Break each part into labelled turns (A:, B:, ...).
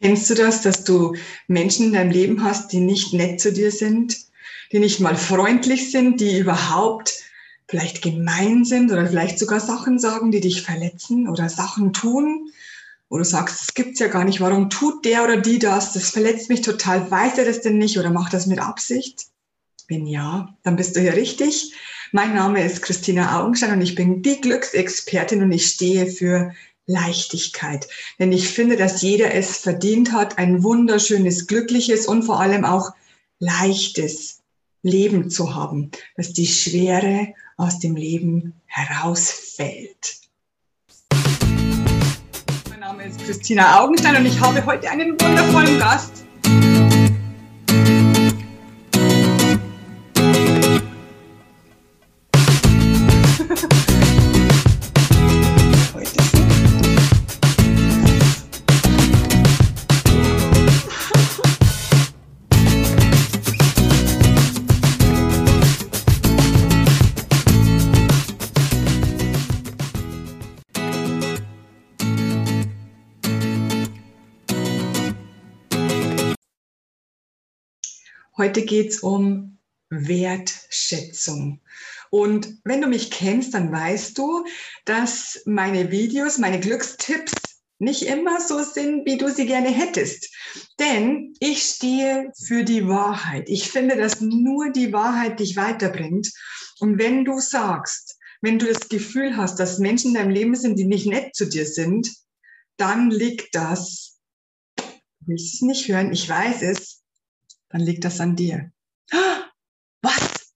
A: Kennst du das, dass du Menschen in deinem Leben hast, die nicht nett zu dir sind, die nicht mal freundlich sind, die überhaupt vielleicht gemein sind oder vielleicht sogar Sachen sagen, die dich verletzen oder Sachen tun, wo du sagst, das gibt's ja gar nicht, warum tut der oder die das? Das verletzt mich total, weiß er das denn nicht oder macht das mit Absicht? Wenn ja, dann bist du hier richtig. Mein Name ist Christina Augenstein und ich bin die Glücksexpertin und ich stehe für Leichtigkeit. Denn ich finde, dass jeder es verdient hat, ein wunderschönes, glückliches und vor allem auch leichtes Leben zu haben, dass die Schwere aus dem Leben herausfällt. Mein Name ist Christina Augenstein und ich habe heute einen wundervollen Gast. Heute geht's um Wertschätzung. Und wenn du mich kennst, dann weißt du, dass meine Videos, meine Glückstipps nicht immer so sind, wie du sie gerne hättest. Denn ich stehe für die Wahrheit. Ich finde, dass nur die Wahrheit dich weiterbringt. Und wenn du sagst, wenn du das Gefühl hast, dass Menschen in deinem Leben sind, die nicht nett zu dir sind, dann liegt das, du willst es nicht hören, ich weiß es, dann liegt das an dir. Was?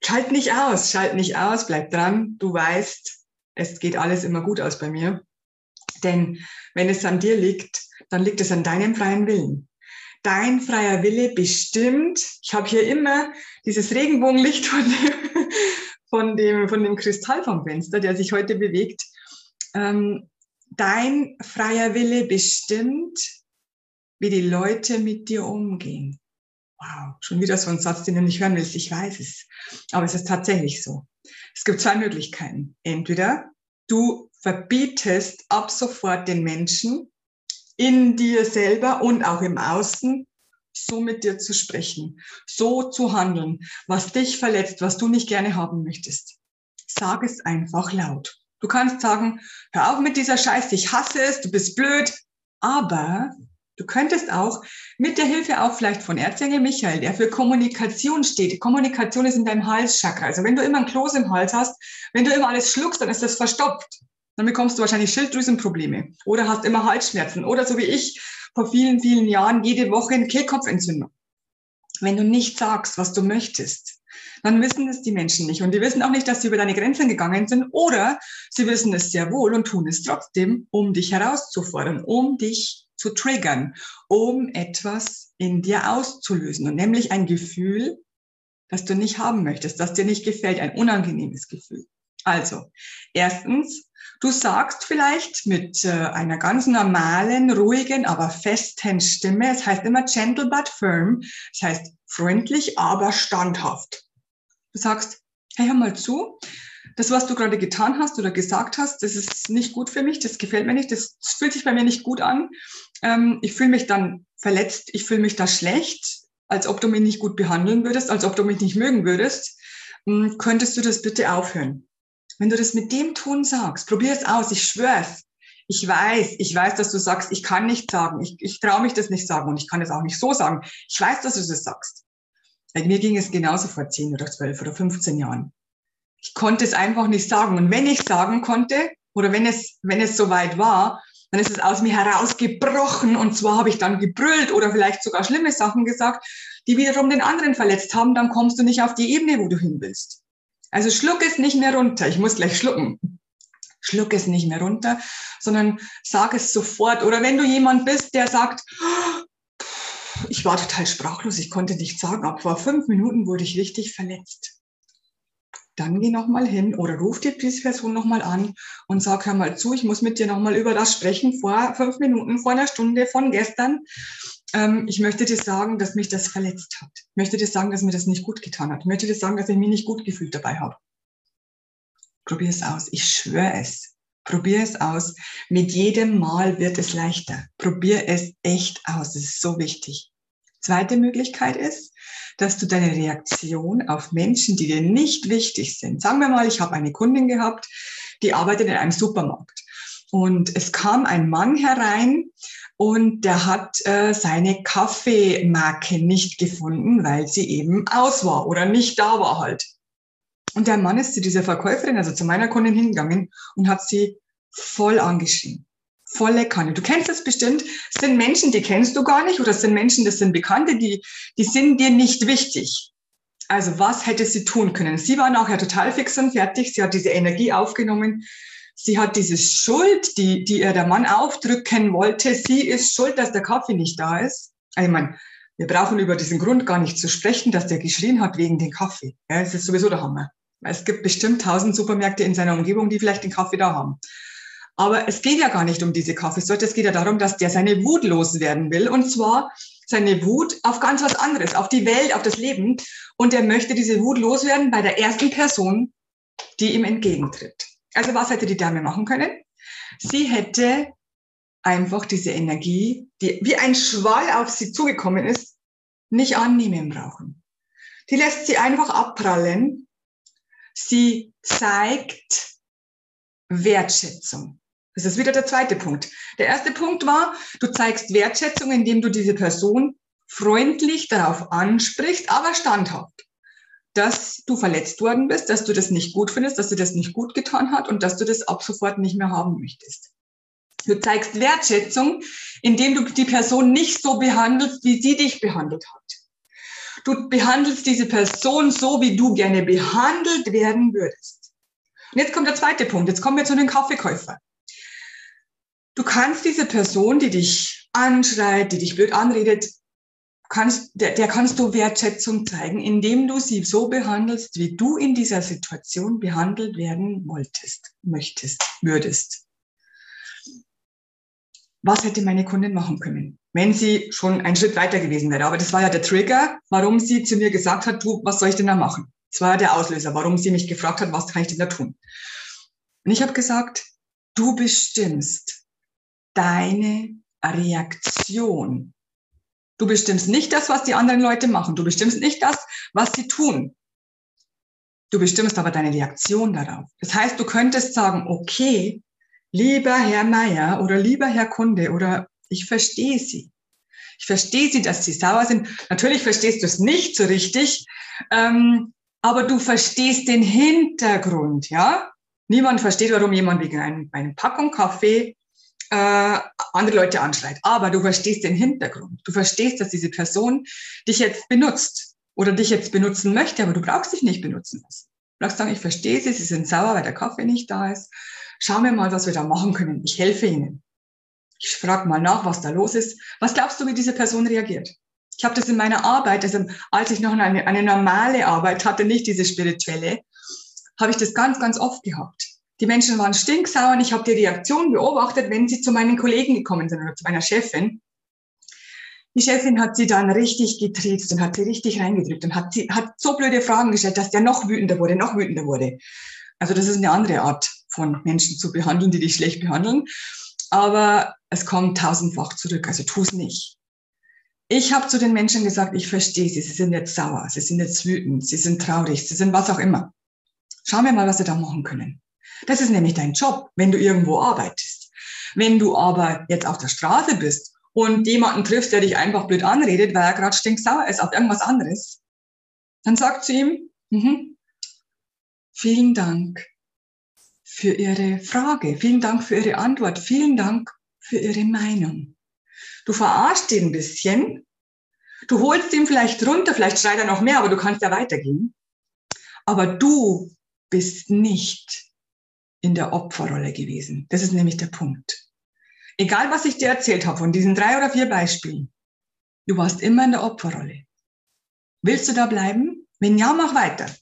A: Schalt nicht aus, schalt nicht aus, bleib dran. Du weißt, es geht alles immer gut aus bei mir. Denn wenn es an dir liegt, dann liegt es an deinem freien Willen. Dein freier Wille bestimmt, ich habe hier immer dieses Regenbogenlicht von dem, von dem, von dem Kristall vom Fenster, der sich heute bewegt. Ähm, dein freier Wille bestimmt, wie die Leute mit dir umgehen. Wow, schon wieder so ein Satz, den du nicht hören willst. Ich weiß es. Aber es ist tatsächlich so. Es gibt zwei Möglichkeiten. Entweder du verbietest ab sofort den Menschen in dir selber und auch im Außen so mit dir zu sprechen, so zu handeln, was dich verletzt, was du nicht gerne haben möchtest. Sag es einfach laut. Du kannst sagen, hör auf mit dieser Scheiße, ich hasse es, du bist blöd, aber Du könntest auch mit der Hilfe auch vielleicht von Erzengel Michael, der für Kommunikation steht. Kommunikation ist in deinem Halschakra. Also wenn du immer ein Kloß im Hals hast, wenn du immer alles schluckst, dann ist das verstopft. Dann bekommst du wahrscheinlich Schilddrüsenprobleme oder hast immer Halsschmerzen oder so wie ich vor vielen, vielen Jahren jede Woche eine Kehlkopfentzündung. Wenn du nicht sagst, was du möchtest, dann wissen es die Menschen nicht. Und die wissen auch nicht, dass sie über deine Grenzen gegangen sind oder sie wissen es sehr wohl und tun es trotzdem, um dich herauszufordern, um dich zu triggern, um etwas in dir auszulösen. Und nämlich ein Gefühl, das du nicht haben möchtest, das dir nicht gefällt, ein unangenehmes Gefühl. Also, erstens, du sagst vielleicht mit äh, einer ganz normalen, ruhigen, aber festen Stimme, es heißt immer gentle but firm, es heißt freundlich, aber standhaft. Du sagst, hey, hör mal zu, das, was du gerade getan hast oder gesagt hast, das ist nicht gut für mich, das gefällt mir nicht, das fühlt sich bei mir nicht gut an. Ähm, ich fühle mich dann verletzt, ich fühle mich da schlecht, als ob du mich nicht gut behandeln würdest, als ob du mich nicht mögen würdest. Ähm, könntest du das bitte aufhören? Wenn du das mit dem Ton sagst, probier es aus, ich schwör's. Ich weiß, ich weiß, dass du sagst, ich kann nicht sagen, ich, ich traue mich das nicht sagen und ich kann es auch nicht so sagen. Ich weiß, dass du das sagst. Bei mir ging es genauso vor 10 oder 12 oder 15 Jahren. Ich konnte es einfach nicht sagen. Und wenn ich sagen konnte, oder wenn es, wenn es soweit war, dann ist es aus mir herausgebrochen. Und zwar habe ich dann gebrüllt oder vielleicht sogar schlimme Sachen gesagt, die wiederum den anderen verletzt haben. Dann kommst du nicht auf die Ebene, wo du hin willst. Also schluck es nicht mehr runter. Ich muss gleich schlucken. Schluck es nicht mehr runter, sondern sag es sofort. Oder wenn du jemand bist, der sagt, ich war total sprachlos, ich konnte nichts sagen, aber vor fünf Minuten wurde ich richtig verletzt dann geh nochmal hin oder ruf die Person nochmal an und sag, hör mal zu, ich muss mit dir nochmal über das sprechen vor fünf Minuten, vor einer Stunde von gestern. Ähm, ich möchte dir sagen, dass mich das verletzt hat. Ich möchte dir sagen, dass mir das nicht gut getan hat. Ich möchte dir sagen, dass ich mich nicht gut gefühlt dabei habe. Probier es aus. Ich schwöre es. Probier es aus. Mit jedem Mal wird es leichter. Probier es echt aus. Das ist so wichtig. Zweite Möglichkeit ist, dass du deine Reaktion auf Menschen, die dir nicht wichtig sind, sagen wir mal, ich habe eine Kundin gehabt, die arbeitet in einem Supermarkt. Und es kam ein Mann herein und der hat äh, seine Kaffeemarke nicht gefunden, weil sie eben aus war oder nicht da war halt. Und der Mann ist zu dieser Verkäuferin, also zu meiner Kundin hingegangen und hat sie voll angeschrien volle Kanne. Du kennst das bestimmt. Es sind Menschen, die kennst du gar nicht oder es sind Menschen, das sind Bekannte, die, die sind dir nicht wichtig. Also was hätte sie tun können? Sie war nachher total fix und fertig. Sie hat diese Energie aufgenommen. Sie hat diese Schuld, die, die ihr der Mann aufdrücken wollte. Sie ist schuld, dass der Kaffee nicht da ist. Also ich meine, wir brauchen über diesen Grund gar nicht zu sprechen, dass der geschrien hat wegen den Kaffee. Ja, es ist sowieso der Hammer. Es gibt bestimmt tausend Supermärkte in seiner Umgebung, die vielleicht den Kaffee da haben. Aber es geht ja gar nicht um diese Kaffeesorte. Es geht ja darum, dass der seine Wut loswerden will. Und zwar seine Wut auf ganz was anderes, auf die Welt, auf das Leben. Und er möchte diese Wut loswerden bei der ersten Person, die ihm entgegentritt. Also was hätte die Dame machen können? Sie hätte einfach diese Energie, die wie ein Schwall auf sie zugekommen ist, nicht annehmen brauchen. Die lässt sie einfach abprallen. Sie zeigt Wertschätzung. Das ist wieder der zweite Punkt. Der erste Punkt war, du zeigst Wertschätzung, indem du diese Person freundlich darauf ansprichst, aber standhaft, dass du verletzt worden bist, dass du das nicht gut findest, dass du das nicht gut getan hat und dass du das ab sofort nicht mehr haben möchtest. Du zeigst Wertschätzung, indem du die Person nicht so behandelst, wie sie dich behandelt hat. Du behandelst diese Person so, wie du gerne behandelt werden würdest. Und jetzt kommt der zweite Punkt. Jetzt kommen wir zu den Kaffeekäufern. Du kannst diese Person, die dich anschreit, die dich blöd anredet, kannst, der, der kannst du Wertschätzung zeigen, indem du sie so behandelst, wie du in dieser Situation behandelt werden wolltest, möchtest, würdest. Was hätte meine Kundin machen können, wenn sie schon einen Schritt weiter gewesen wäre? Aber das war ja der Trigger, warum sie zu mir gesagt hat, du, was soll ich denn da machen? Das war ja der Auslöser, warum sie mich gefragt hat, was kann ich denn da tun? Und ich habe gesagt, du bestimmst, deine Reaktion. Du bestimmst nicht das, was die anderen Leute machen. Du bestimmst nicht das, was sie tun. Du bestimmst aber deine Reaktion darauf. Das heißt, du könntest sagen, okay, lieber Herr Meier oder lieber Herr Kunde oder ich verstehe Sie. Ich verstehe Sie, dass Sie sauer sind. Natürlich verstehst du es nicht so richtig, ähm, aber du verstehst den Hintergrund, ja? Niemand versteht, warum jemand wegen einem, einer Packung Kaffee äh, andere Leute anschreit. Aber du verstehst den Hintergrund. Du verstehst, dass diese Person dich jetzt benutzt oder dich jetzt benutzen möchte, aber du brauchst dich nicht benutzen lassen. Du brauchst sagen, ich verstehe sie, sie sind sauer, weil der Kaffee nicht da ist. Schauen wir mal, was wir da machen können. Ich helfe ihnen. Ich frage mal nach, was da los ist. Was glaubst du, wie diese Person reagiert? Ich habe das in meiner Arbeit, also als ich noch eine, eine normale Arbeit hatte, nicht diese spirituelle, habe ich das ganz, ganz oft gehabt. Die Menschen waren stinksauer und ich habe die Reaktion beobachtet, wenn sie zu meinen Kollegen gekommen sind oder zu meiner Chefin. Die Chefin hat sie dann richtig getriezt und hat sie richtig reingedrückt und hat, sie, hat so blöde Fragen gestellt, dass der noch wütender wurde, noch wütender wurde. Also das ist eine andere Art von Menschen zu behandeln, die dich schlecht behandeln. Aber es kommt tausendfach zurück, also tu es nicht. Ich habe zu den Menschen gesagt, ich verstehe sie, sie sind jetzt sauer, sie sind jetzt wütend, sie sind traurig, sie sind was auch immer. Schauen wir mal, was sie da machen können. Das ist nämlich dein Job, wenn du irgendwo arbeitest. Wenn du aber jetzt auf der Straße bist und jemanden triffst, der dich einfach blöd anredet, weil er gerade stinksauer ist auf irgendwas anderes, dann sag zu ihm, mhm, vielen Dank für Ihre Frage, vielen Dank für Ihre Antwort, vielen Dank für Ihre Meinung. Du verarschst ihn ein bisschen, du holst ihn vielleicht runter, vielleicht schreit er noch mehr, aber du kannst ja weitergehen. Aber du bist nicht in der Opferrolle gewesen. Das ist nämlich der Punkt. Egal, was ich dir erzählt habe von diesen drei oder vier Beispielen, du warst immer in der Opferrolle. Willst du da bleiben? Wenn ja, mach weiter.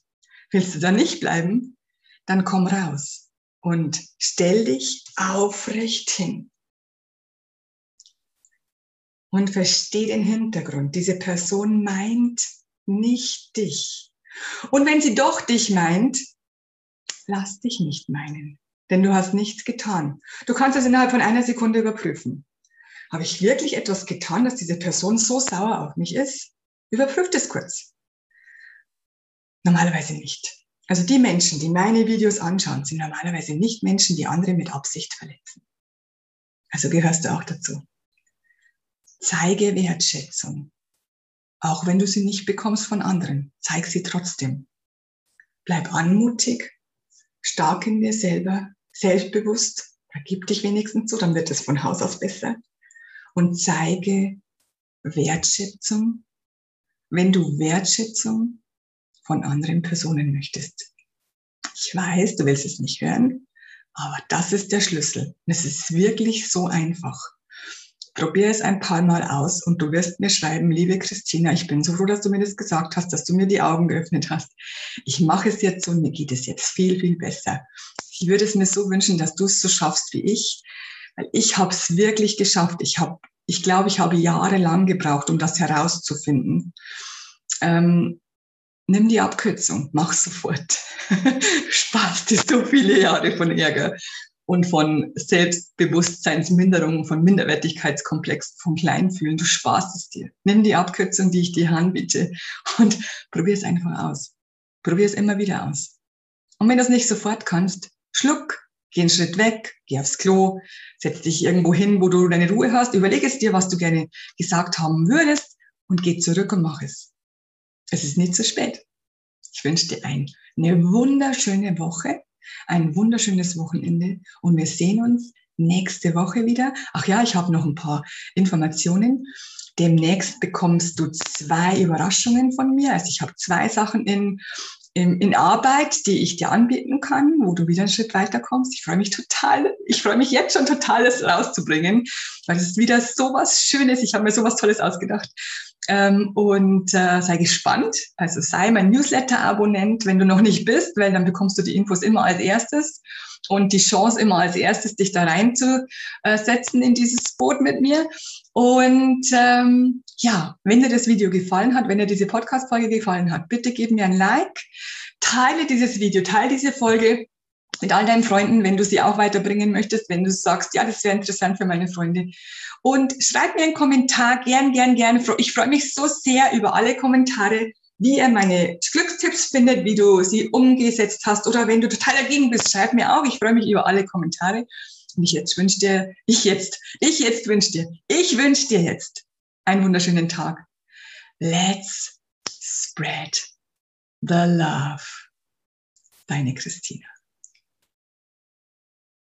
A: Willst du da nicht bleiben? Dann komm raus und stell dich aufrecht hin. Und versteh den Hintergrund. Diese Person meint nicht dich. Und wenn sie doch dich meint, lass dich nicht meinen. denn du hast nichts getan. Du kannst es innerhalb von einer Sekunde überprüfen. Habe ich wirklich etwas getan, dass diese Person so sauer auf mich ist? Überprüft es kurz. Normalerweise nicht. Also die Menschen, die meine Videos anschauen, sind normalerweise nicht Menschen, die andere mit Absicht verletzen. Also gehörst du auch dazu. Zeige Wertschätzung. Auch wenn du sie nicht bekommst von anderen, zeig sie trotzdem. Bleib anmutig, stark in dir selber, selbstbewusst, vergib dich wenigstens so, dann wird es von Haus aus besser. Und zeige Wertschätzung, wenn du Wertschätzung von anderen Personen möchtest. Ich weiß, du willst es nicht hören, aber das ist der Schlüssel. Es ist wirklich so einfach. Probier es ein paar Mal aus und du wirst mir schreiben, liebe Christina, ich bin so froh, dass du mir das gesagt hast, dass du mir die Augen geöffnet hast. Ich mache es jetzt und mir geht es jetzt viel, viel besser. Ich würde es mir so wünschen, dass du es so schaffst wie ich, weil ich habe es wirklich geschafft. Ich habe, ich glaube, ich habe jahrelang gebraucht, um das herauszufinden. Ähm, nimm die Abkürzung, mach sofort. Sparst dir so viele Jahre von Ärger und von Selbstbewusstseinsminderung, von Minderwertigkeitskomplex, von Kleinfühlen. Du sparst es dir. Nimm die Abkürzung, die ich dir anbiete und probier es einfach aus. Probier es immer wieder aus. Und wenn du es nicht sofort kannst, schluck, geh einen Schritt weg, geh aufs Klo, setz dich irgendwo hin, wo du deine Ruhe hast, überlege es dir, was du gerne gesagt haben würdest und geh zurück und mach es. Es ist nicht zu spät. Ich wünsche dir ein, eine wunderschöne Woche ein wunderschönes Wochenende und wir sehen uns nächste Woche wieder. Ach ja, ich habe noch ein paar Informationen. Demnächst bekommst du zwei Überraschungen von mir. Also ich habe zwei Sachen in, in, in Arbeit, die ich dir anbieten kann, wo du wieder einen Schritt weiter kommst. Ich freue mich total. Ich freue mich jetzt schon total, das rauszubringen, weil es ist wieder so was Schönes. Ich habe mir so was Tolles ausgedacht. Ähm, und äh, sei gespannt. Also sei mein Newsletter-Abonnent, wenn du noch nicht bist, weil dann bekommst du die Infos immer als erstes und die Chance immer als erstes, dich da reinzusetzen in dieses Boot mit mir. Und ähm, ja, wenn dir das Video gefallen hat, wenn dir diese Podcast-Folge gefallen hat, bitte gib mir ein Like, teile dieses Video, teile diese Folge mit all deinen Freunden, wenn du sie auch weiterbringen möchtest, wenn du sagst, ja, das wäre interessant für meine Freunde. Und schreib mir einen Kommentar, gern, gern, gern. Ich freue mich so sehr über alle Kommentare, wie ihr meine Glückstipps findet, wie du sie umgesetzt hast oder wenn du total dagegen bist, schreib mir auch. Ich freue mich über alle Kommentare. Und ich jetzt wünsche dir, ich jetzt, ich jetzt wünsche dir, ich wünsche dir jetzt einen wunderschönen Tag. Let's spread the love. Deine Christina.